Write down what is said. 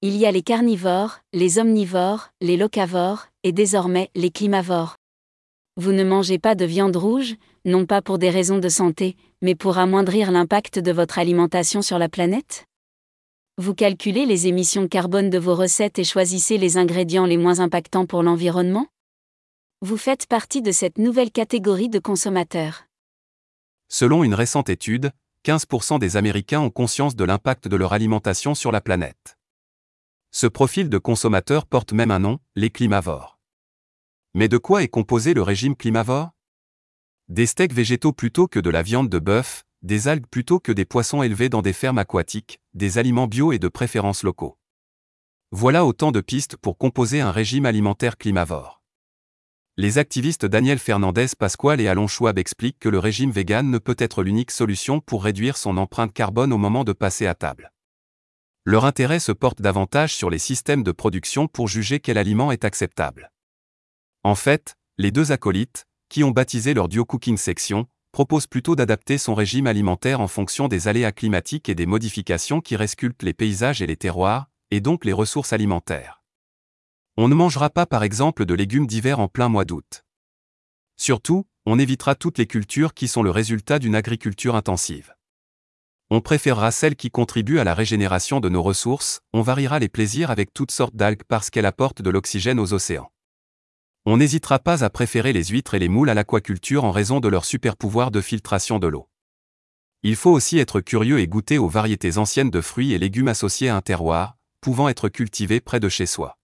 Il y a les carnivores, les omnivores, les locavores, et désormais les climavores. Vous ne mangez pas de viande rouge, non pas pour des raisons de santé, mais pour amoindrir l'impact de votre alimentation sur la planète? Vous calculez les émissions carbone de vos recettes et choisissez les ingrédients les moins impactants pour l'environnement? Vous faites partie de cette nouvelle catégorie de consommateurs. Selon une récente étude, 15% des Américains ont conscience de l'impact de leur alimentation sur la planète. Ce profil de consommateur porte même un nom, les climavores. Mais de quoi est composé le régime climavore? Des steaks végétaux plutôt que de la viande de bœuf, des algues plutôt que des poissons élevés dans des fermes aquatiques, des aliments bio et de préférences locaux. Voilà autant de pistes pour composer un régime alimentaire climavore. Les activistes Daniel Fernandez Pasquale et Alon Schwab expliquent que le régime vegan ne peut être l'unique solution pour réduire son empreinte carbone au moment de passer à table leur intérêt se porte davantage sur les systèmes de production pour juger quel aliment est acceptable. En fait, les deux acolytes, qui ont baptisé leur duo cooking section, proposent plutôt d'adapter son régime alimentaire en fonction des aléas climatiques et des modifications qui resculptent les paysages et les terroirs, et donc les ressources alimentaires. On ne mangera pas par exemple de légumes d'hiver en plein mois d'août. Surtout, on évitera toutes les cultures qui sont le résultat d'une agriculture intensive. On préférera celles qui contribuent à la régénération de nos ressources, on variera les plaisirs avec toutes sortes d'algues parce qu'elles apportent de l'oxygène aux océans. On n'hésitera pas à préférer les huîtres et les moules à l'aquaculture en raison de leur super pouvoir de filtration de l'eau. Il faut aussi être curieux et goûter aux variétés anciennes de fruits et légumes associés à un terroir, pouvant être cultivés près de chez soi.